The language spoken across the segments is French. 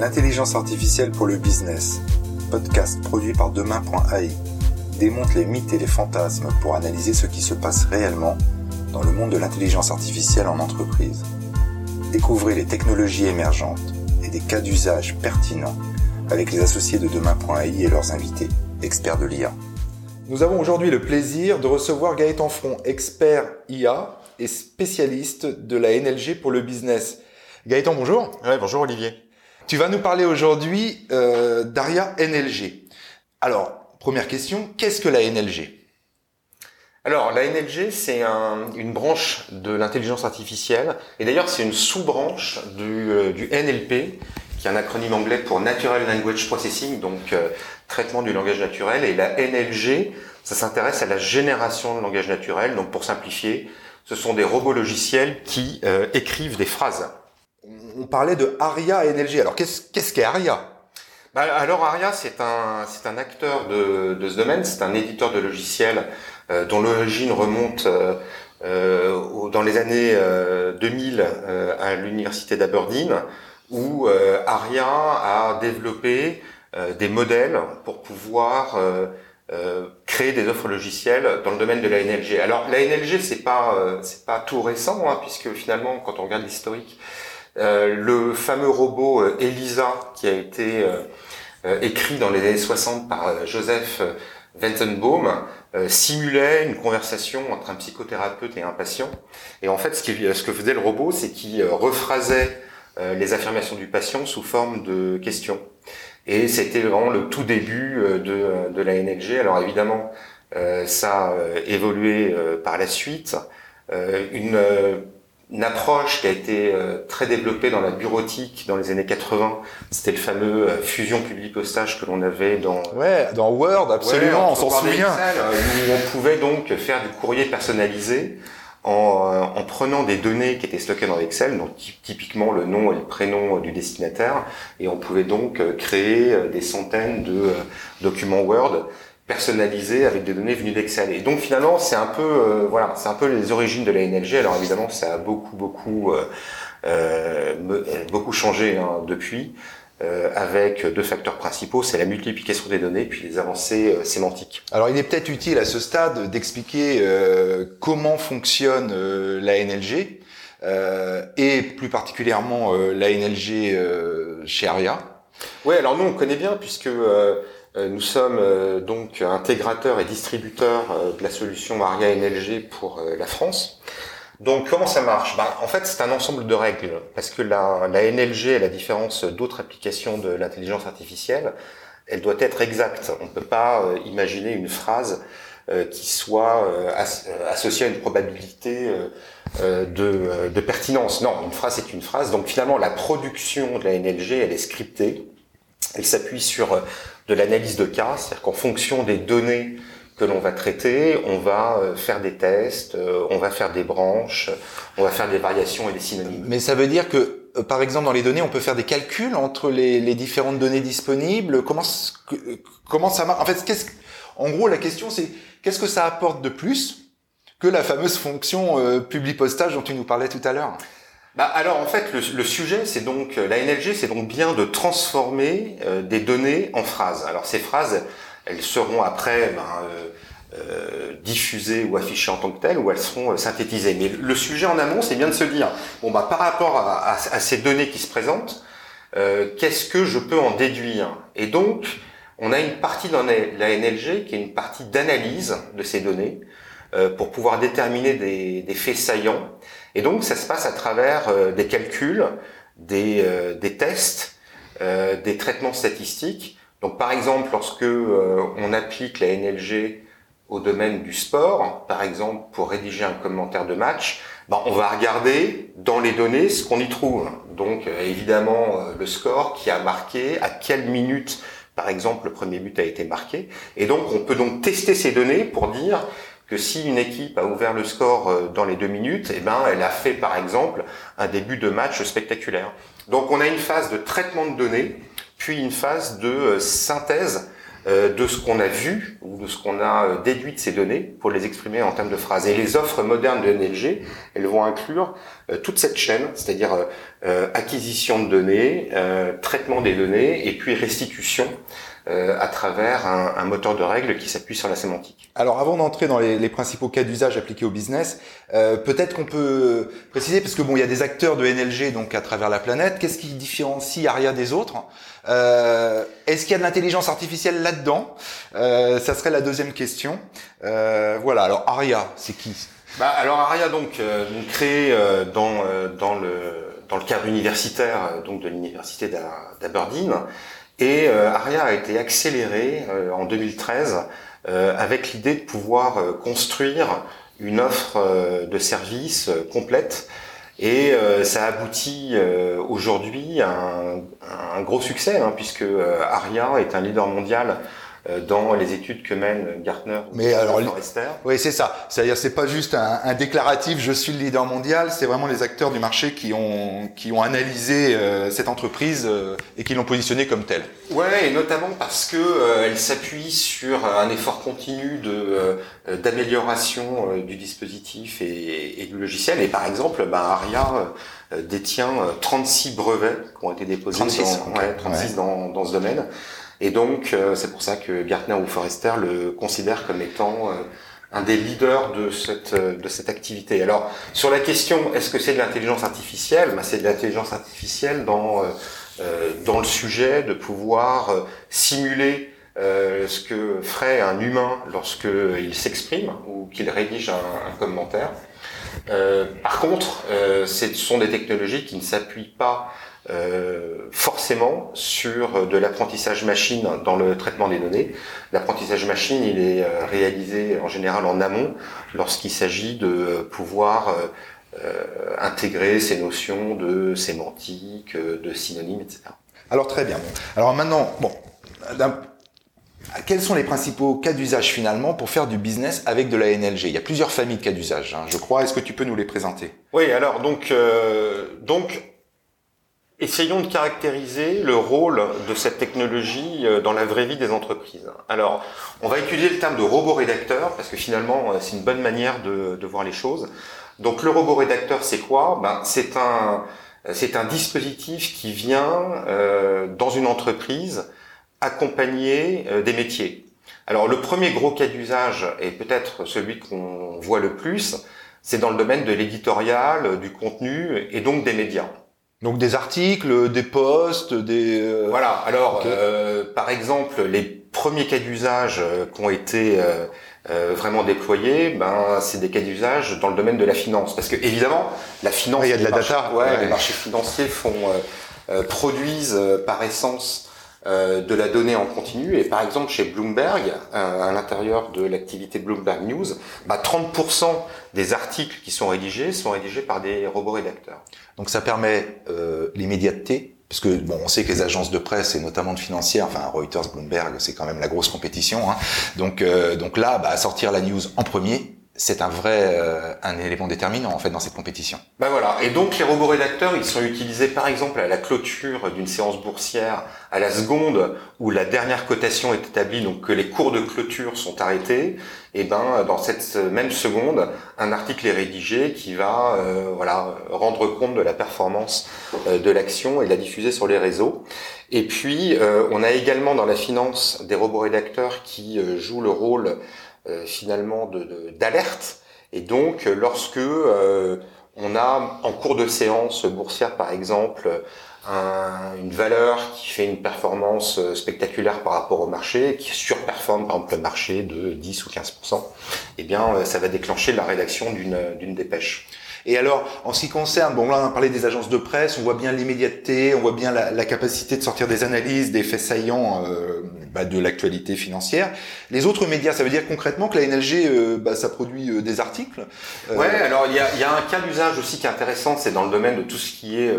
L'intelligence artificielle pour le business, podcast produit par demain.ai, démonte les mythes et les fantasmes pour analyser ce qui se passe réellement dans le monde de l'intelligence artificielle en entreprise. Découvrez les technologies émergentes et des cas d'usage pertinents avec les associés de demain.ai et leurs invités, experts de l'IA. Nous avons aujourd'hui le plaisir de recevoir Gaëtan Front, expert IA et spécialiste de la NLG pour le business. Gaëtan, bonjour. Ouais, bonjour Olivier. Tu vas nous parler aujourd'hui euh, d'ARIA NLG. Alors, première question, qu'est-ce que la NLG alors, la NLG, c'est un, une branche de l'intelligence artificielle, et d'ailleurs, c'est une sous-branche du, euh, NLP, qui est un acronyme anglais pour Natural Language Processing, donc euh, traitement du langage naturel, et la NLG, ça s'intéresse à la génération de langage naturel, donc pour simplifier, ce sont des robots logiciels qui écrivent des phrases. On parlait de ARIA NLG, alors qu'est-ce qu'est-ce qu'est ARIA bah, alors Aria, c'est un, c'est un acteur de, de ce domaine, c'est un éditeur de logiciels euh, dont l'origine remonte euh, euh, dans les années 2000 à l'université d'Aberdeen, où Aria a développé des modèles pour pouvoir créer des offres logicielles dans le domaine de la NLG. Alors la NLG c'est pas c'est pas tout récent hein, puisque finalement quand on regarde l'historique, le fameux robot Elisa qui a été écrit dans les années 60 par Joseph Ventenbaum euh, simulait une conversation entre un psychothérapeute et un patient. Et en fait, ce, que faisait le robot, c'est qu'il euh, rephrasait euh, les affirmations du patient sous forme de questions. Et c'était vraiment le tout début de, de la NLG. Alors évidemment, ça a évolué par la suite. une une approche qui a été euh, très développée dans la bureautique dans les années 80. C'était le fameux euh, fusion public-postage que l'on avait dans ouais dans Word absolument, on s'en souvient. Euh, où on pouvait donc faire du courrier personnalisé en, en, prenant des données qui étaient stockées dans Excel, donc typiquement le nom et le prénom du destinataire, et on pouvait donc créer des centaines de documents Word personnalisé avec des données venues d'Excel. Et donc finalement, c'est un peu euh, voilà, c'est un peu les origines de la NLG. Alors évidemment, ça a beaucoup beaucoup euh, euh, beaucoup changé hein, depuis. avec deux facteurs principaux, c'est la multiplication des données puis les avancées sémantiques. Alors il est peut-être utile à ce stade d'expliquer comment fonctionne la NLG et plus particulièrement la NLG chez Aria. Oui, alors nous on connaît bien puisque euh, nous sommes euh, donc intégrateurs et distributeurs euh, de la solution ARIA NLG pour la France. Donc comment ça marche? Ben, En fait, c'est un ensemble de règles, parce que la, la NLG, à la différence d'autres applications de l'intelligence artificielle, elle doit être exacte. On ne peut pas imaginer une phrase qui soit associée à une probabilité de, de pertinence. Non, une phrase est une phrase. Donc finalement, la production de la NLG, elle est scriptée. Elle s'appuie sur de l'analyse de cas, c'est-à-dire qu'en fonction des données que l'on va traiter, on va euh, faire des tests, euh, on va faire des branches, on va faire des variations et des synonymes. Mais ça veut dire que, euh, par exemple, dans les données, on peut faire des calculs entre les, différentes données disponibles. Comment ça marche? En fait, en gros, la question c'est qu'est-ce que ça apporte de plus que la fameuse fonction euh, public postage dont tu nous parlais tout à l'heure? Bah alors en fait le, sujet c'est donc la NLG c'est donc bien de transformer euh, des données en phrases. Alors ces phrases elles seront après ben, euh, euh, diffusées ou affichées en tant que telles ou elles seront euh, synthétisées. Mais le sujet en amont c'est bien de se dire bon bah par rapport à, à, à ces données qui se présentent qu'est-ce que je peux en déduire? Et donc on a une partie dans la NLG qui est une partie d'analyse de ces données pour pouvoir déterminer des, des faits saillants et donc, ça se passe à travers euh, des calculs, des, euh, des tests, euh, des traitements statistiques. Donc, par exemple, lorsque on applique la NLG au domaine du sport, par exemple, pour rédiger un commentaire de match, ben, on va regarder dans les données ce qu'on y trouve. Donc, évidemment, le score qui a marqué, à quelle minute, par exemple, le premier but a été marqué. Et donc, on peut donc tester ces données pour dire que si une équipe a ouvert le score euh, dans les deux minutes, eh ben, elle a fait par exemple un début de match spectaculaire. Donc on a une phase de traitement de données, puis une phase de euh, synthèse euh, de ce qu'on a vu ou de ce qu'on a déduit de ces données pour les exprimer en termes de phrases. Et les offres modernes de NLG, elles vont inclure toute cette chaîne, c'est-à-dire acquisition de données, traitement des données et puis restitution à travers un, moteur de règles qui s'appuie sur la sémantique. Alors avant d'entrer dans les, principaux cas d'usage appliqués au business, peut-être qu'on peut préciser, parce que bon, il y a des acteurs de NLG donc à travers la planète. Qu'est-ce qui différencie ARIA des autres? Euh, Est-ce qu'il y a de l'intelligence artificielle là-dedans? Euh, Ça serait la deuxième question. Euh, voilà. Alors Aria, c'est qui? Bah, alors Aria donc euh, créé euh, dans dans le dans le cadre universitaire donc de l'université d'Aberdeen. Et Aria a été accéléré en 2013 avec l'idée de pouvoir construire une offre de services complète. Et euh, ça aboutit euh, aujourd'hui à un, un, gros succès, hein, puisque euh, Aria est un leader mondial euh, dans les études que mène Gartner Mais alors, Forrester. Oui, c'est ça. C'est-à-dire, c'est pas juste un, un, déclaratif "je suis le leader mondial", c'est vraiment les acteurs du marché qui ont qui ont analysé euh, cette entreprise euh, et qui l'ont positionnée comme telle. Ouais, et notamment parce que elle s'appuie sur un effort continu de d'amélioration du dispositif et, et, du logiciel. Et par exemple, ben, Aria détient 36 brevets qui ont été déposés 36, dans, ouais, 36 Dans, dans ce domaine. Et donc, euh, c'est pour ça que Gartner ou Forrester le considère comme étant euh, un des leaders de cette, euh, de cette activité. Alors, sur la question, est-ce que c'est de l'intelligence artificielle? Ben, C'est de l'intelligence artificielle dans, dans le sujet de pouvoir simuler ce que ferait un humain lorsqu'il s'exprime ou qu'il rédige un, un commentaire. par contre, ce sont des technologies qui ne s'appuient pas euh, forcément sur de l'apprentissage machine dans le traitement des données. L'apprentissage machine, il est euh, réalisé en général en amont lorsqu'il s'agit de pouvoir euh, intégrer ces notions de sémantique, de synonymes, etc. Alors très bien. Alors maintenant, bon, quels sont les principaux cas d'usage finalement pour faire du business avec de la NLG Il y a plusieurs familles de cas d'usage, hein, je crois. Est-ce que tu peux nous les présenter? Oui, alors donc euh, donc Essayons de caractériser le rôle de cette technologie euh, dans la vraie vie des entreprises. Alors, on va utiliser le terme de robot rédacteur parce que finalement, euh, c'est une bonne manière de, voir les choses. Donc, le robot rédacteur, c'est quoi? Ben, c'est un c'est un dispositif qui vient euh, dans une entreprise accompagner des métiers. Alors, le premier gros cas d'usage et peut-être celui qu'on voit le plus, c'est dans le domaine de l'éditorial, du contenu et donc des médias. Donc des articles, des posts, des... Euh, voilà, alors euh, par exemple, les premiers cas d'usage euh, qui ont été vraiment déployés, ben, c'est des cas d'usage dans le domaine de la finance. Parce que évidemment, la finance... Il y a de la data. Ouais, les marchés financiers font, produisent par essence euh, de la donnée en continu. Et par exemple, chez Bloomberg, euh, à l'intérieur de l'activité Bloomberg News, bah, 30% des articles qui sont rédigés sont rédigés par des robots rédacteurs. Donc ça permet euh, l'immédiateté, parce que bon, on sait que les agences de presse et notamment de financières, enfin Reuters, Bloomberg, c'est quand même la grosse compétition. Hein. Donc donc là, bah, sortir la news en premier, c'est un vrai euh, un élément déterminant en fait dans cette compétition. Ben voilà. Et donc les robots rédacteurs, ils sont utilisés par exemple à la clôture d'une séance boursière, à la seconde où la dernière cotation est établie, donc que les cours de clôture sont arrêtés. Et ben dans cette même seconde, un article est rédigé qui va euh, voilà rendre compte de la performance euh, de l'action et la diffuser sur les réseaux. Et puis on a également dans la finance des robots rédacteurs qui jouent le rôle euh, finalement d'alerte. De, et donc, lorsque euh, on a en cours de séance boursière, par exemple, un, une valeur qui fait une performance spectaculaire par rapport au marché, qui surperforme par exemple le marché de 10 ou 15%, eh bien, ça va déclencher la rédaction d'une dépêche. Et alors, en ce qui concerne, bon là on a parlé des agences de presse, on voit bien l'immédiateté, on voit bien la, la, capacité de sortir des analyses, des faits saillants euh, bah, de l'actualité financière. Les autres médias, ça veut dire concrètement que la NLG, euh, bah, ça produit euh, des articles euh, Ouais, alors il y a, y a, un cas d'usage aussi qui est intéressant, c'est dans le domaine de tout ce qui est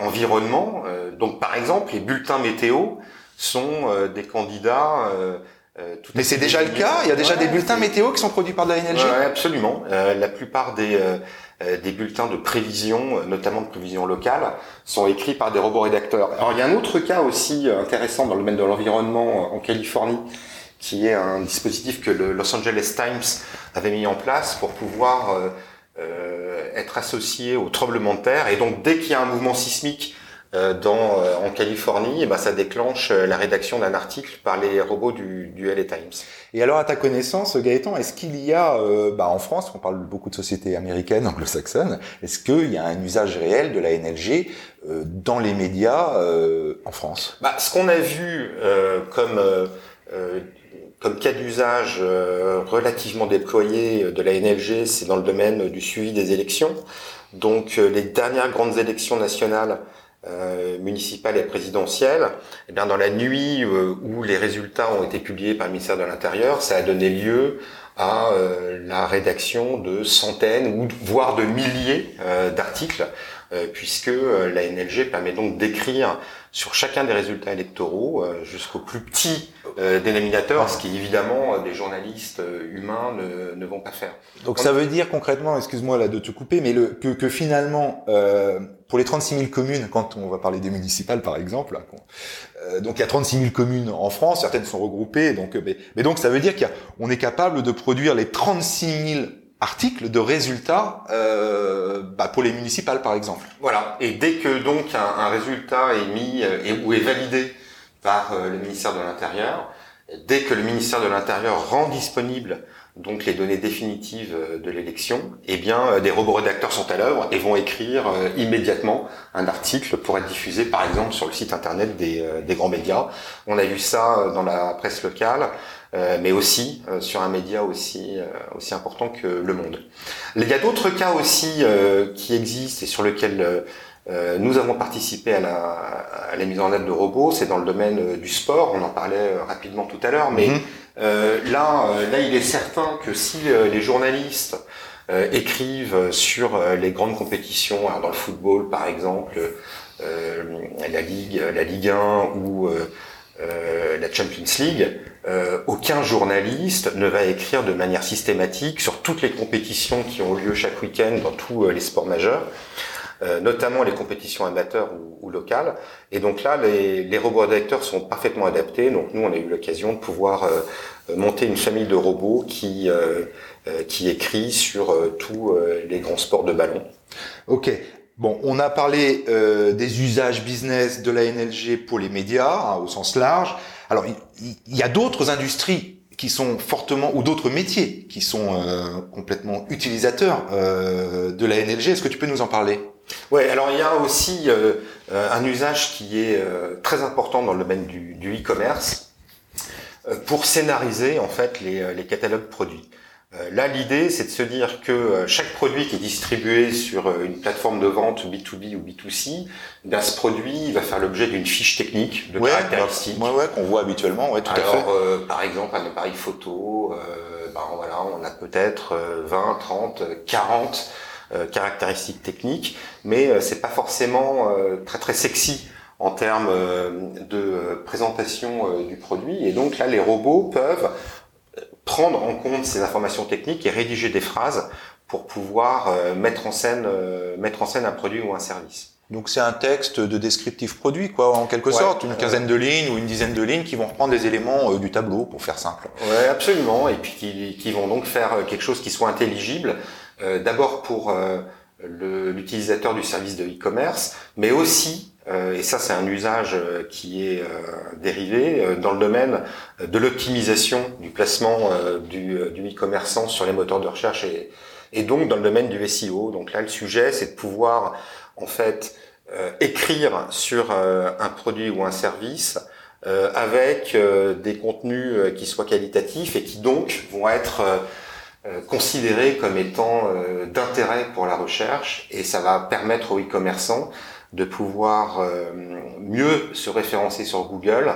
environnement. donc par exemple, les bulletins météo sont des candidats euh, Mais c'est déjà le cas Il y a déjà des bulletins météo qui sont produits par de la NLG ouais, Absolument. Euh, la plupart des, des bulletins de prévision, notamment de prévision locale, sont écrits par des robots rédacteurs. Alors il y a un autre cas aussi intéressant dans le domaine de l'environnement en Californie, qui est un dispositif que le Los Angeles Times avait mis en place pour pouvoir être associé au tremblement de terre. Et donc dès qu'il y a un mouvement sismique euh, dans, euh, en Californie, et eh ben, ça déclenche euh, la rédaction d'un article par les robots du, du LA Times. Et alors, à ta connaissance, Gaëtan, est-ce qu'il y a, bah, en France, on parle beaucoup de sociétés américaines, anglo-saxonnes, est-ce qu'il y a un usage réel de la NLG dans les médias en France? Bah, Ce qu'on a vu comme comme cas d'usage relativement déployé de la NLG, c'est dans le domaine du suivi des élections. Donc les dernières grandes élections nationales euh, municipale et présidentielle, eh bien dans la nuit euh, où les résultats ont été publiés par le ministère de l'Intérieur, ça a donné lieu à euh, la rédaction de centaines ou voire de milliers d'articles, puisque la NLG permet donc d'écrire sur chacun des résultats électoraux jusqu'au plus petit dénominateur, ce qui évidemment des journalistes humains ne, ne vont pas faire. Donc ça veut dire concrètement, excuse-moi là de te couper, mais le, que, que finalement pour les 36 000 communes, quand on va parler des municipales par exemple, euh, donc il y a 36 000 communes en France, certaines sont regroupées, donc euh, mais, donc ça veut dire qu'on est capable de produire les 36 000 articles de résultats euh, bah, pour les municipales par exemple. Voilà. Et dès que donc un, résultat est mis et, ou est validé par le ministère de l'Intérieur, dès que le ministère de l'Intérieur rend disponible donc les données définitives euh, de l'élection, eh bien euh, des robots rédacteurs sont à l'œuvre et vont écrire euh, immédiatement un article pour être diffusé par exemple sur le site internet des, des grands médias. On a vu ça dans la presse locale, mais aussi sur un média aussi aussi important que Le Monde. Il y a d'autres cas aussi qui existent et sur lesquels nous avons participé à la, à la, mise en œuvre de robots, c'est dans le domaine du sport, on en parlait rapidement tout à l'heure, mais mhm. Euh, là, euh, là, il est certain que si euh, les journalistes écrivent sur les grandes compétitions, dans le football par exemple, la Ligue, la Ligue 1 ou la Champions League, aucun journaliste ne va écrire de manière systématique sur toutes les compétitions qui ont lieu chaque week-end dans tous les sports majeurs. Euh, notamment les compétitions amateurs ou, ou, locales. Et donc là, les, les robots rédacteurs sont parfaitement adaptés. Donc nous, on a eu l'occasion de pouvoir euh, monter une famille de robots qui euh, qui écrit sur tous les grands sports de ballon. Ok. Bon, on a parlé des usages business de la NLG pour les médias hein, au sens large. Alors, il, il y a d'autres industries qui sont fortement ou d'autres métiers qui sont complètement utilisateurs euh, de la NLG. Est-ce que tu peux nous en parler? Ouais, alors il y a aussi euh, euh, un usage qui est euh, très important dans le domaine du, e-commerce pour scénariser en fait les, les catalogues produits. là, l'idée, c'est de se dire que chaque produit qui est distribué sur une plateforme de vente B2B ou B2C, eh bien, ce produit va faire l'objet d'une fiche technique de caractéristiques. Ouais, ouais, qu'on voit habituellement, ouais, tout Alors, à fait. par exemple, un appareil photo, ben, voilà, on a peut-être 20, 30, 40 euh, caractéristiques techniques, mais euh, c'est pas forcément euh, très très sexy en termes de présentation du produit. Et donc là, les robots peuvent prendre en compte ces informations techniques et rédiger des phrases pour pouvoir mettre en scène mettre en scène un produit ou un service. Donc c'est un texte de descriptif produit, quoi, en quelque sorte, une quinzaine de lignes ou une dizaine de lignes qui vont reprendre les éléments du tableau, pour faire simple. Ouais, absolument, et puis qui, qui, vont donc faire quelque chose qui soit intelligible euh, d'abord pour euh, l'utilisateur du service de e-commerce, mais aussi, euh, et ça c'est un usage qui est dérivé, dans le domaine de l'optimisation du placement du, e-commerçant sur les moteurs de recherche et, donc dans le domaine du SEO. Donc là le sujet c'est de pouvoir en fait écrire sur un produit ou un service avec des contenus qui soient qualitatifs et qui donc vont être considéré comme étant euh, d'intérêt pour la recherche et ça va permettre aux e-commerçants de pouvoir euh, mieux se référencer sur Google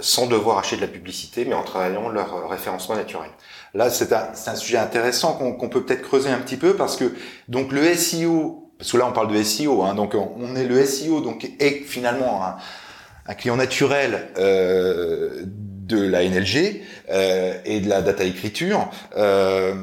sans devoir acheter de la publicité, mais en travaillant leur référencement naturel. Là, c'est un, un, sujet intéressant qu'on peut peut-être creuser un petit peu parce que donc le SEO, parce que là on parle de SEO, hein, donc on est le SEO donc est finalement un, un client naturel euh, de la NLG euh, et de la data écriture. Euh,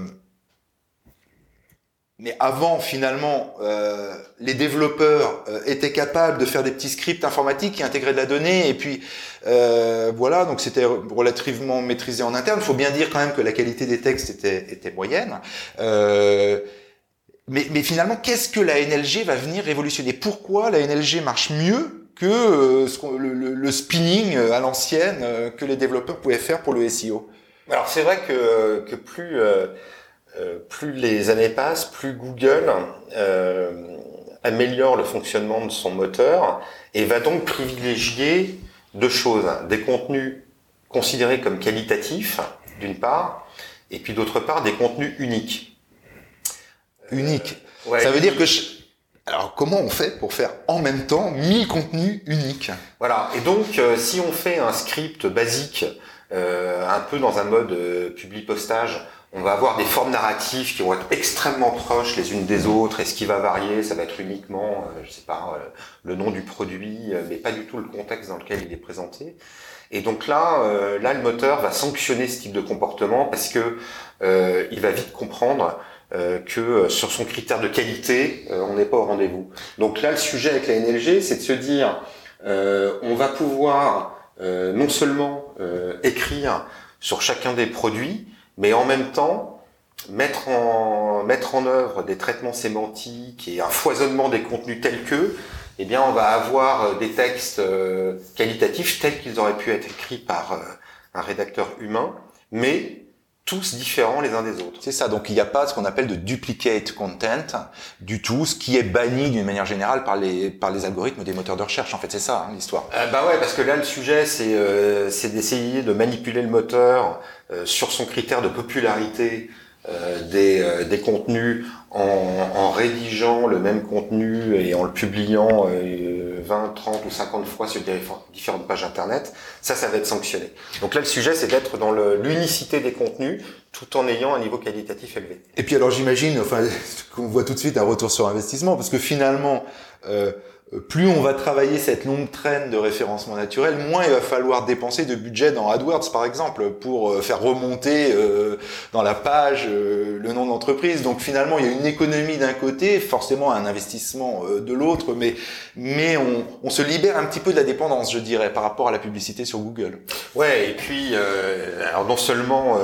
mais avant finalement euh, les développeurs euh, étaient capables de faire des petits scripts informatiques qui intégraient de la donnée et puis euh, voilà donc c'était relativement maîtrisé en interne. Il faut bien dire quand même que la qualité des textes était, était moyenne. Euh, mais, mais finalement, qu'est-ce que la NLG va venir révolutionner? Pourquoi la NLG marche mieux que euh, le, le, le, spinning à l'ancienne que les développeurs pouvaient faire pour le SEO Alors c'est vrai que, que plus euh, plus les années passent, plus Google euh, améliore le fonctionnement de son moteur et va donc privilégier deux choses. Des contenus considérés comme qualitatifs, d'une part, et puis d'autre part, des contenus uniques. Uniques euh, Ça veut dire que... Alors comment on fait pour faire en même temps 1000 contenus uniques Voilà, et donc si on fait un script basique, un peu dans un mode publi-postage, on va avoir des formes narratives qui vont être extrêmement proches les unes des autres, et ce qui va varier, ça va être uniquement, euh, je sais pas, euh, le nom du produit, euh, mais pas du tout le contexte dans lequel il est présenté. Et donc là, là, le moteur va sanctionner ce type de comportement parce que il va vite comprendre que sur son critère de qualité, on n'est pas au rendez-vous. Donc là, le sujet avec la NLG, c'est de se dire, on va pouvoir non seulement écrire sur chacun des produits, mais en même temps mettre en mettre en œuvre des traitements sémantiques et un foisonnement des contenus tels que eh bien on va avoir euh, des textes euh, qualitatifs tels qu'ils auraient pu être écrits par euh, un rédacteur humain mais tous différents les uns des autres. C'est ça, donc il n'y a pas ce qu'on appelle de duplicate content du tout, ce qui est banni d'une manière générale par les par les algorithmes des moteurs de recherche. En fait, c'est ça hein, l'histoire. Euh, bah ouais, parce que là le sujet c'est euh, c'est d'essayer de manipuler le moteur euh, sur son critère de popularité euh, des, euh, des contenus en, en, rédigeant le même contenu et en le publiant 20, 30 ou 50 fois sur différentes pages internet, ça, ça va être sanctionné. Donc là, le sujet, c'est d'être dans l'unicité des contenus tout en ayant un niveau qualitatif élevé. Et puis alors j'imagine, enfin, qu'on voit tout de suite un retour sur investissement, parce que finalement, euh, euh, plus on va travailler cette longue traîne de référencement naturel, moins il va falloir dépenser de budget dans AdWords, par exemple, pour euh, faire remonter euh, dans la page le nom de l'entreprise. Donc finalement, il y a une économie d'un côté, forcément un investissement de l'autre, mais mais on, on, se libère un petit peu de la dépendance, je dirais, par rapport à la publicité sur Google. Ouais, et puis alors non seulement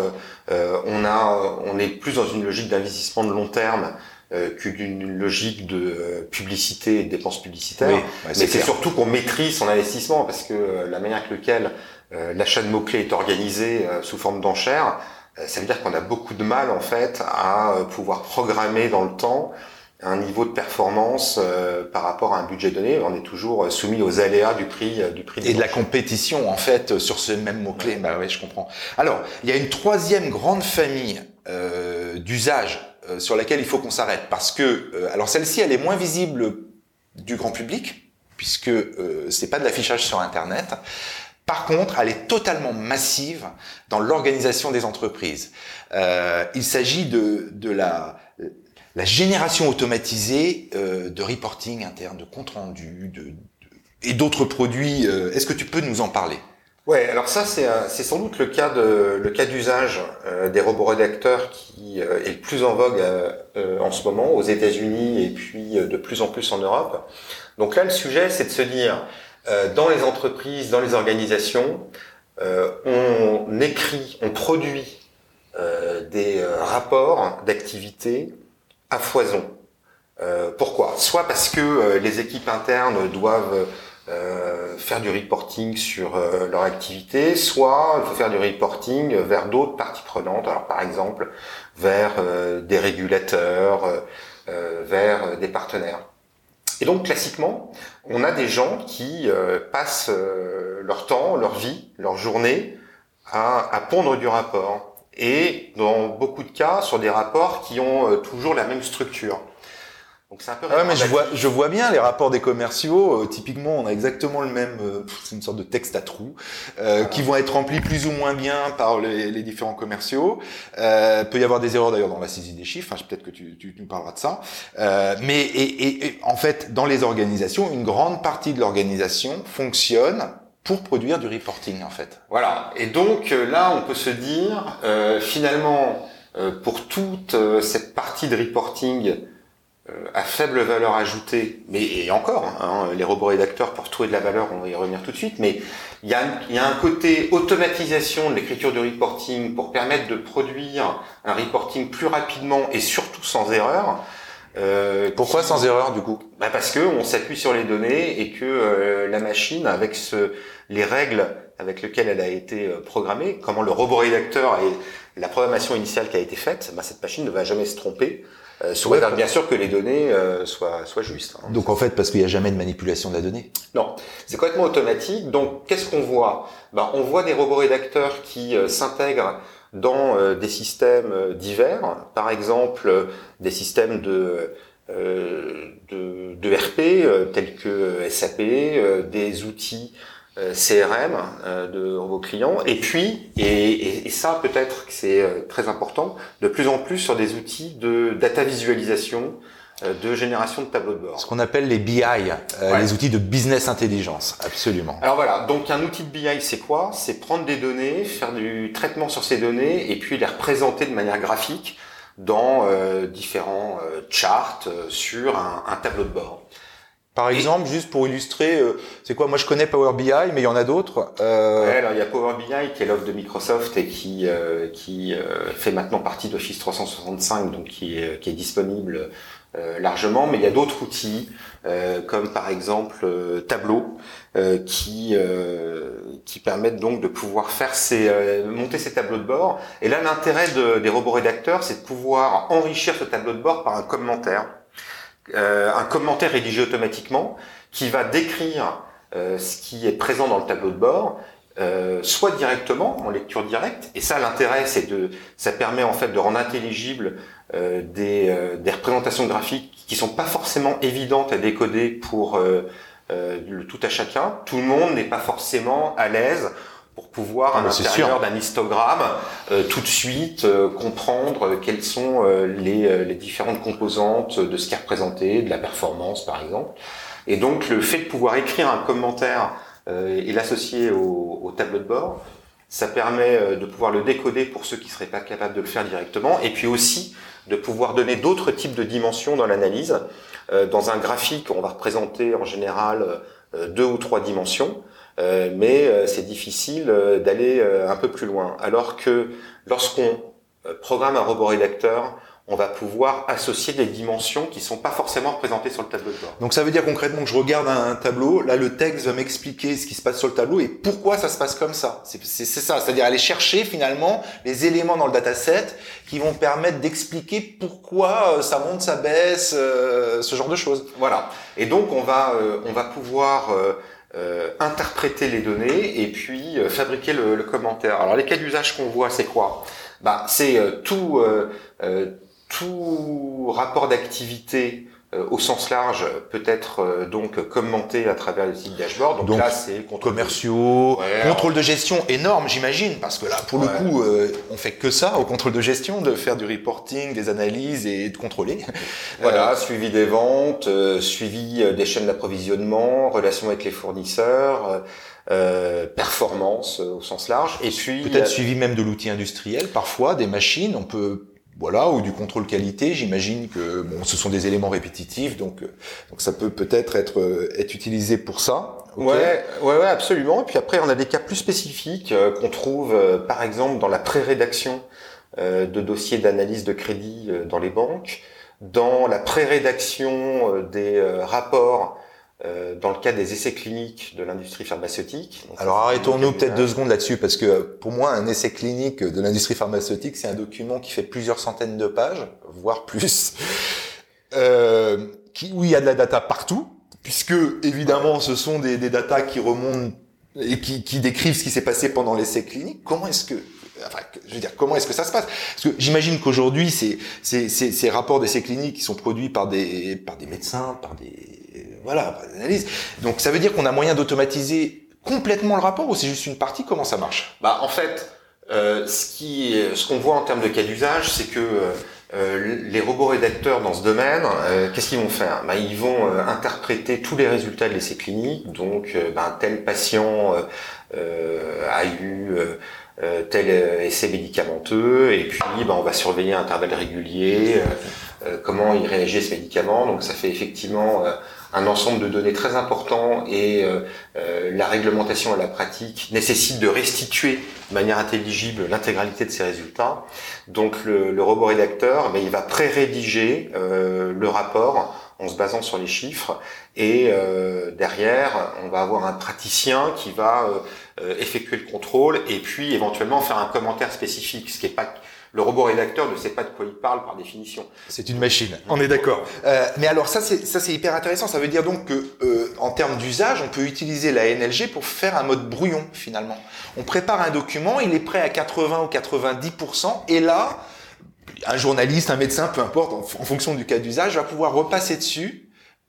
on a on est plus dans une logique d'investissement de long terme euh, qu'une logique de euh, publicité et de dépenses publicitaires. mais c'est surtout qu'on maîtrise son investissement parce que euh, la manière avec laquelle l'achat de mots-clés est organisé sous forme d'enchères, ça veut dire qu'on a beaucoup de mal en fait à pouvoir programmer dans le temps un niveau de performance par rapport à un budget donné. On est toujours soumis aux aléas du prix du prix. Et de la compétition en fait sur ce même mot clé. Bah oui, je comprends. Alors, il y a une troisième grande famille euh, d'usages euh, sur laquelle il faut qu'on s'arrête parce que euh, alors celle-ci elle est moins visible du grand public puisque euh, c'est pas de l'affichage sur internet. Par contre, elle est totalement massive dans l'organisation des entreprises. Euh, il s'agit de, de la, la génération automatisée euh, de reporting interne, de compte rendu, de, de et d'autres produits. Est-ce que tu peux nous en parler? Ouais, alors ça c'est c'est sans doute le cas de le cas d'usage euh, des robots rédacteurs qui euh, est le plus en vogue euh, en ce moment aux États-Unis et puis de plus en plus en Europe. Donc là le sujet c'est de se dire dans les entreprises, dans les organisations, on écrit, on produit des rapports d'activité à foison. pourquoi? Soit parce que les équipes internes doivent euh, faire du reporting sur euh, leur activité, soit faire du reporting vers d'autres parties prenantes, alors par exemple vers euh, des régulateurs, vers des partenaires. Et donc classiquement, on a des gens qui passent leur temps, leur vie, leur journée à, à, pondre du rapport. Et dans beaucoup de cas, sur des rapports qui ont toujours la même structure. Donc c'est un peu. Ah mais je vois, je vois bien les rapports des commerciaux. Euh, typiquement, on a exactement le même. Euh, c'est une sorte de texte à trous euh, qui vont être remplis plus ou moins bien par les, les différents commerciaux. Euh, peut y avoir des erreurs d'ailleurs dans la saisie des chiffres. Enfin, peut-être que tu, tu, nous parleras de ça. Euh, mais et, et, en fait, dans les organisations, une grande partie de l'organisation fonctionne pour produire du reporting en fait. Voilà. Et donc là, on peut se dire finalement pour toute cette partie de reporting à faible valeur ajoutée, mais et encore, hein, les robots rédacteurs pour trouver de la valeur, on va y revenir tout de suite, mais il y a, y a un côté automatisation de l'écriture de reporting pour permettre de produire un reporting plus rapidement et surtout sans erreur. Euh, Pourquoi sans erreur du coup? Bah Parce que on s'appuie sur les données et que euh, la machine, avec ce, les règles avec lesquelles elle a été euh, programmée, comment le robot rédacteur et la programmation initiale qui a été faite, bah, cette machine ne va jamais se tromper. Euh, soit bien sûr que les données euh, soient, soient justes. Hein. Donc en fait, parce qu'il n'y a jamais de manipulation de la donnée Non, c'est complètement automatique. Donc qu'est-ce qu'on voit? Bah, On voit des robots rédacteurs qui s'intègrent dans euh, des systèmes euh, divers, par exemple euh, des systèmes de, de, de, RP tels que SAP, des outils CRM de vos clients, et puis, et, et ça peut-être que c'est très important, de plus en plus sur des outils de data visualisation, euh, de génération de tableaux de bord. Ce qu'on appelle les BI, euh, les outils de business intelligence, absolument. Alors voilà, donc un outil de BI, c'est quoi? C'est prendre des données, faire du traitement sur ces données et puis les représenter de manière graphique dans euh, différents charts sur un, un, tableau de bord. Par exemple, juste pour illustrer, c'est quoi Moi, je connais Power BI, mais il y en a d'autres. Euh... Ouais, alors il y a Power BI qui est l'offre de Microsoft et qui qui fait maintenant partie d'Office 365, donc qui est qui est disponible euh, largement, mais il y a d'autres outils euh, comme par exemple euh, Tableau qui qui permettent donc de pouvoir faire ces monter ces tableaux de bord. Et là, l'intérêt de, des robots rédacteurs, c'est de pouvoir enrichir ce tableau de bord par un commentaire, un commentaire rédigé automatiquement qui va décrire ce qui est présent dans le tableau de bord soit directement en lecture directe et ça l'intérêt c'est de ça permet en fait de rendre intelligible euh, des, euh, représentations graphiques qui sont pas forcément évidentes à décoder pour euh, le tout à chacun. Tout le monde n'est pas forcément à l'aise pour pouvoir à l'intérieur d'un histogramme tout de suite comprendre quelles sont les, les, différentes composantes de ce qui est représenté, de la performance par exemple. Et donc le fait de pouvoir écrire un commentaire et l'associer au, au, tableau de bord, ça permet de pouvoir le décoder pour ceux qui seraient pas capables de le faire directement, et puis aussi de pouvoir donner d'autres types de dimensions dans l'analyse. Euh, dans un graphique, on va représenter en général euh, deux ou trois dimensions, euh, mais c'est difficile d'aller un peu plus loin. Alors que lorsqu'on programme un robot rédacteur, on va pouvoir associer des dimensions qui sont pas forcément représentées sur le tableau de bord. Donc ça veut dire concrètement que je regarde un tableau, là le texte va m'expliquer ce qui se passe sur le tableau et pourquoi ça se passe comme ça. C'est ça, c'est-à-dire aller chercher finalement les éléments dans le dataset qui vont permettre d'expliquer pourquoi euh, ça monte, ça baisse, euh, ce genre de choses. Voilà. Et donc on va euh, on va pouvoir interpréter les données et puis fabriquer le, commentaire. Alors les cas d'usage qu'on voit, c'est quoi? Bah c'est tout tout rapport d'activité euh, au sens large peut être euh, donc commenté à travers le site dashboard. Donc, là, c'est commerciaux, contrôle de gestion énorme, j'imagine, parce que là, pour le coup, euh, on fait que ça au contrôle de gestion, de faire du reporting, des analyses et de contrôler. Voilà, suivi des ventes, suivi des chaînes d'approvisionnement, relations avec les fournisseurs. Euh, performance au sens large et puis peut-être suivi même de l'outil industriel parfois des machines on peut voilà, ou du contrôle qualité. J'imagine que bon, ce sont des éléments répétitifs, donc euh, donc ça peut peut-être être euh, être utilisé pour ça. Ouais, ouais, absolument. Et puis après, on a des cas plus spécifiques euh, qu'on trouve, par exemple, dans la pré-rédaction de dossiers d'analyse de crédit dans les banques, dans la pré-rédaction des rapports dans le cas des essais cliniques de l'industrie pharmaceutique. Alors arrêtons-nous peut-être deux secondes là-dessus parce que pour moi un essai clinique de l'industrie pharmaceutique c'est un document qui fait plusieurs centaines de pages, voire plus, euh, qui, où il y a de la data partout, puisque évidemment ce sont des, des datas qui remontent et qui, qui décrivent ce qui s'est passé pendant l'essai clinique. Comment est-ce que Enfin, je veux dire, comment est-ce que ça se passe? Parce que j'imagine qu'aujourd'hui, ces, ces, ces, ces rapports d'essais cliniques qui sont produits par des, par des médecins, par des voilà, analyse. Donc ça veut dire qu'on a moyen d'automatiser complètement le rapport ou c'est juste une partie? Comment ça marche? Bah en fait, euh, ce qui, ce qu'on voit en termes de cas d'usage, c'est que euh, les robots rédacteurs dans ce domaine, euh, qu'est-ce qu'ils vont faire? Bah, Ils vont euh, interpréter tous les résultats de l'essai clinique. Donc, bah, tel patient a eu tel essai médicamenteux, et puis ben, on va surveiller à intervalles réguliers comment il réagit à ce médicament. Donc ça fait effectivement un ensemble de données très important et euh, euh, la réglementation et la pratique nécessitent de restituer de manière intelligible l'intégralité de ces résultats. Donc le, robot rédacteur, ben, il va pré-rédiger euh, le rapport en se basant sur les chiffres et derrière on va avoir un praticien qui va effectuer le contrôle et puis éventuellement faire un commentaire spécifique, ce qui est pas le robot rédacteur ne sait pas de quoi il parle par définition. C'est une machine, on est d'accord. Euh, mais alors ça c'est ça c'est hyper intéressant. Ça veut dire donc que euh, en termes d'usage, on peut utiliser la NLG pour faire un mode brouillon finalement. On prépare un document, il est prêt à 80 ou 90% et là, un journaliste, un médecin, peu importe, en fonction du cas d'usage, va pouvoir repasser dessus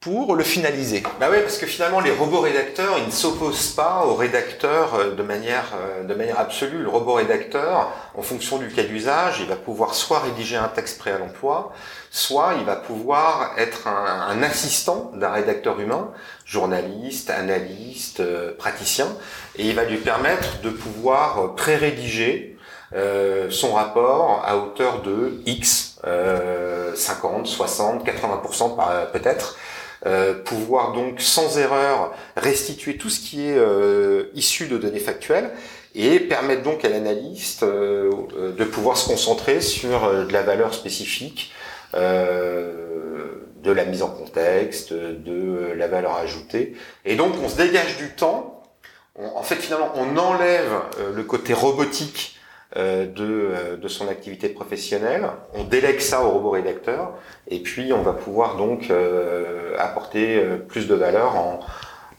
pour le finaliser. Bah ouais, parce que finalement les robots rédacteurs, ils ne s'opposent pas aux rédacteurs euh, de manière euh, de manière absolue. Le robot rédacteur, en fonction du cas d'usage, il va pouvoir soit rédiger un texte prêt à l'emploi, soit il va pouvoir être un, assistant d'un rédacteur humain, journaliste, analyste, euh, praticien, et il va lui permettre de pouvoir pré-rédiger son rapport à hauteur de X, 50, 60, 80% peut-être, euh, pouvoir donc sans erreur restituer tout ce qui est euh, issu de données factuelles et permettre donc à l'analyste euh, de pouvoir se concentrer sur de la valeur spécifique, de la mise en contexte, de la valeur ajoutée. Et donc on se dégage du temps. en fait finalement on enlève le côté robotique euh, de, euh, de, son activité professionnelle. On délègue ça au robot rédacteur et puis on va pouvoir donc euh, apporter plus de valeur en,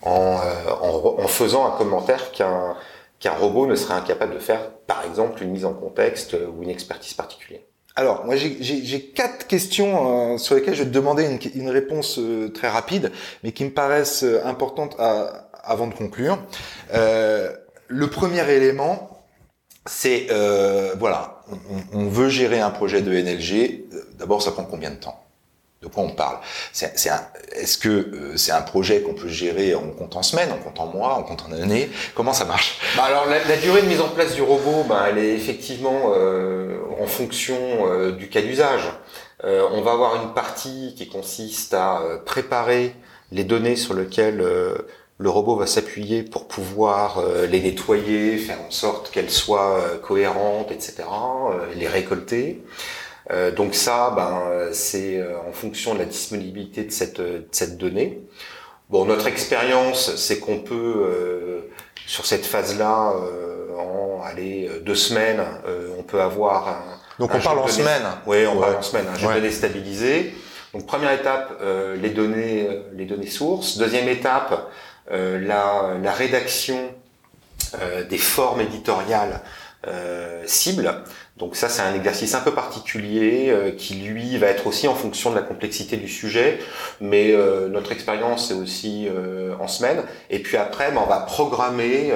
en, en, faisant un commentaire qu'un qu'un robot ne serait incapable de faire, par exemple une mise en contexte ou une expertise particulière. Alors, moi, j'ai quatre questions sur lesquelles je vais te demander une, une réponse très rapide, mais qui me paraissent importantes à, avant de conclure. le premier élément, c'est euh, voilà, on, veut gérer un projet de NLG. D'abord, ça prend combien de temps? De quoi on parle? C'est, Est-ce que euh, c'est un projet qu'on peut gérer en compte en semaines, en compte en mois, en compte en années Comment ça marche? Bah Alors, la, durée de mise en place du robot, bah, elle est effectivement euh, en fonction euh, du cas d'usage. on va avoir une partie qui consiste à préparer les données sur lesquelles le robot va s'appuyer pour pouvoir euh, les nettoyer, faire en sorte qu'elles soient euh, cohérentes, etc., euh, les récolter. donc ça, ben, c'est en fonction de la disponibilité de cette, cette donnée. Bon, notre expérience, c'est qu'on peut, sur cette phase-là, en deux semaines, on peut avoir un. Donc on parle en semaine. Oui, on parle en semaine. Un jeu de données stabilisé. Donc première étape, les données, les données sources. Deuxième étape, la, la, rédaction euh, des formes éditoriales euh, cibles. Donc ça, c'est un exercice un peu particulier qui, lui, va être aussi en fonction de la complexité du sujet. Mais notre expérience, c'est aussi en semaine. Et puis après, ben, on va programmer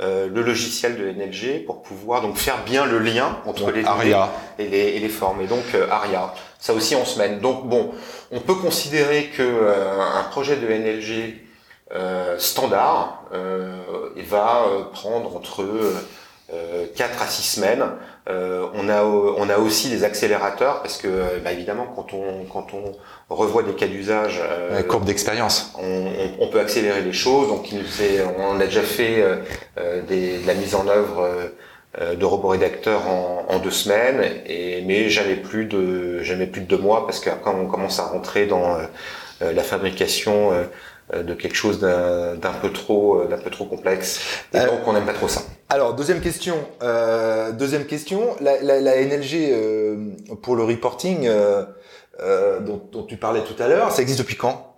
le logiciel de NLG pour pouvoir donc faire bien le lien entre les ARIA. et les, et les formes. Et donc ARIA, ça aussi en semaine. Donc bon, on peut considérer que un projet de NLG euh, standard euh, il va euh, prendre entre 4 à 6 semaines. on a on a aussi des accélérateurs parce que bah, évidemment quand on quand on revoit des cas d'usage euh, courbe d'expérience. on, on, peut accélérer les choses. Donc il on a déjà fait des, de la mise en œuvre de robots rédacteurs en, en, deux semaines. Et mais jamais plus de jamais plus de deux mois parce qu'après on commence à rentrer dans la fabrication euh, de quelque chose d'un peu trop euh, d'un peu trop complexe et euh, donc on n'aime pas trop ça. Alors deuxième question, euh, deuxième question, la, la, la NLG euh, pour le reporting euh, dont, dont, tu parlais tout à l'heure, ça existe depuis quand?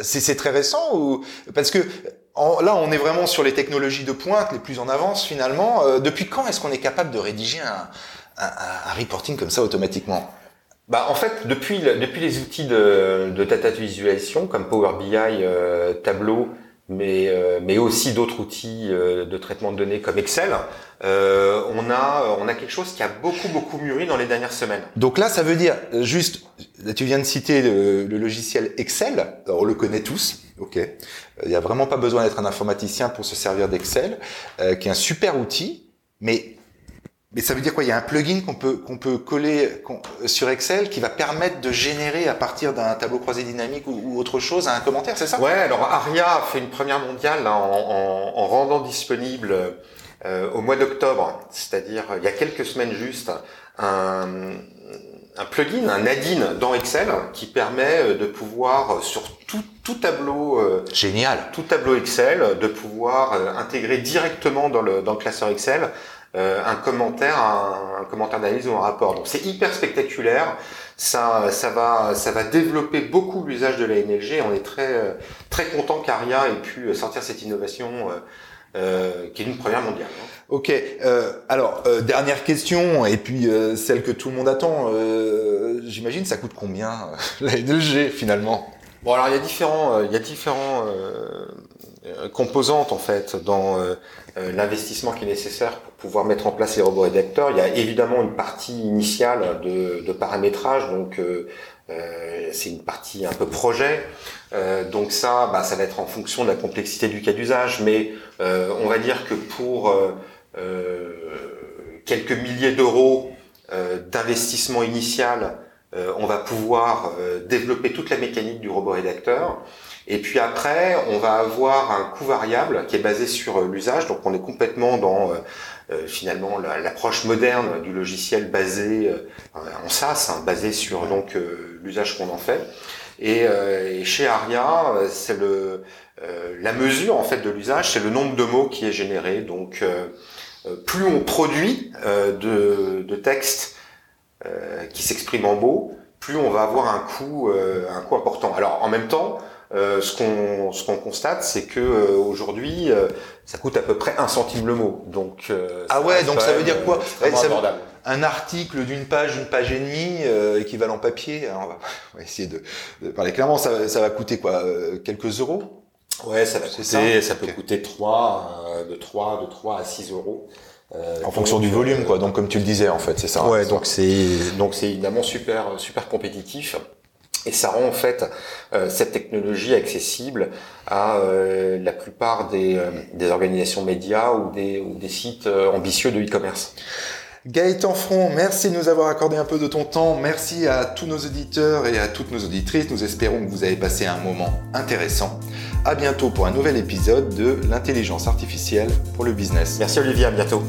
C'est très récent ou parce que là on est vraiment sur les technologies de pointe les plus en avance finalement. depuis quand est-ce qu'on est capable de rédiger un, un, un reporting comme ça automatiquement? Bah, en fait, depuis, depuis les outils de, de data visualisation comme Power BI, euh, Tableau, mais, euh, mais aussi d'autres outils euh, de traitement de données comme Excel, on, a, on a quelque chose qui a beaucoup, beaucoup mûri dans les dernières semaines. Donc là, ça veut dire, juste, tu viens de citer le, le logiciel Excel, on le connaît tous, ok. Il n'y a vraiment pas besoin d'être un informaticien pour se servir d'Excel, qui est un super outil Mais mais ça veut dire quoi? Il y a un plugin qu'on peut qu'on peut coller sur Excel qui va permettre de générer à partir d'un tableau croisé dynamique ou, autre chose un commentaire, c'est ça? Ouais. Alors Aria a fait une première mondiale en, en, en, rendant disponible euh, au mois d'octobre, c'est-à-dire il y a quelques semaines juste, un, un plugin, un add-in dans Excel qui permet euh, de pouvoir euh, sur tout, tout tableau génial, tout tableau Excel, de pouvoir intégrer directement dans le dans le classeur Excel euh, un commentaire, un, commentaire d'analyse ou un rapport. Donc c'est hyper spectaculaire. Ça, ça va, ça va développer beaucoup l'usage de la NLG. On est très, très content qu'Aria ait pu sortir cette innovation. Euh, qui est une première mondiale. Hein. Ok. Euh, alors euh, dernière question et puis celle que tout le monde attend. J'imagine ça coûte combien la NLG finalement? Bon alors il y a différents, il y a différents composantes en fait dans euh, l'investissement qui est nécessaire pour pouvoir mettre en place les robots rédacteurs. Il y a évidemment une partie initiale de, paramétrage, donc euh, euh c'est une partie un peu projet. Euh, donc ça, bah, ça va être en fonction de la complexité du cas d'usage, mais on va dire que pour quelques milliers d'euros d'investissement initial, on va pouvoir développer toute la mécanique du robot rédacteur. Et puis après, on va avoir un coût variable qui est basé sur euh, l'usage. Donc on est complètement dans euh, euh, finalement l'approche moderne du logiciel basé en SaaS, hein, basé sur donc l'usage qu'on en fait. Et, chez Aria, c'est le la mesure en fait de l'usage, c'est le nombre de mots qui est généré. Donc plus on produit de, de textes qui s'expriment en mots, plus on va avoir un coût un coût important. Alors en même temps, euh, ce qu'on ce qu'on constate, c'est que euh, aujourd'hui, euh, ça coûte à peu près un centime le mot. Donc ah ouais, donc ça veut dire quoi Un article d'une page, une page et demie, équivalent papier. on, va, essayer de, parler clairement. Ça, ça va coûter quoi Quelques euros? Ouais, ça va coûter, ça, peut coûter 3, de 3, de 3 à 6 euros. en fonction du volume, quoi. Donc, comme tu le disais, en fait, c'est ça. Ouais, donc c'est donc c'est évidemment super super compétitif. Et ça rend en fait euh, cette technologie accessible à euh, la plupart des, euh, des, organisations médias ou des, ou des sites ambitieux de e-commerce. Gaëtan Front, merci de nous avoir accordé un peu de ton temps. Merci à tous nos auditeurs et à toutes nos auditrices. Nous espérons que vous avez passé un moment intéressant. À bientôt pour un nouvel épisode de l'intelligence artificielle pour le business. Merci Olivier, à bientôt.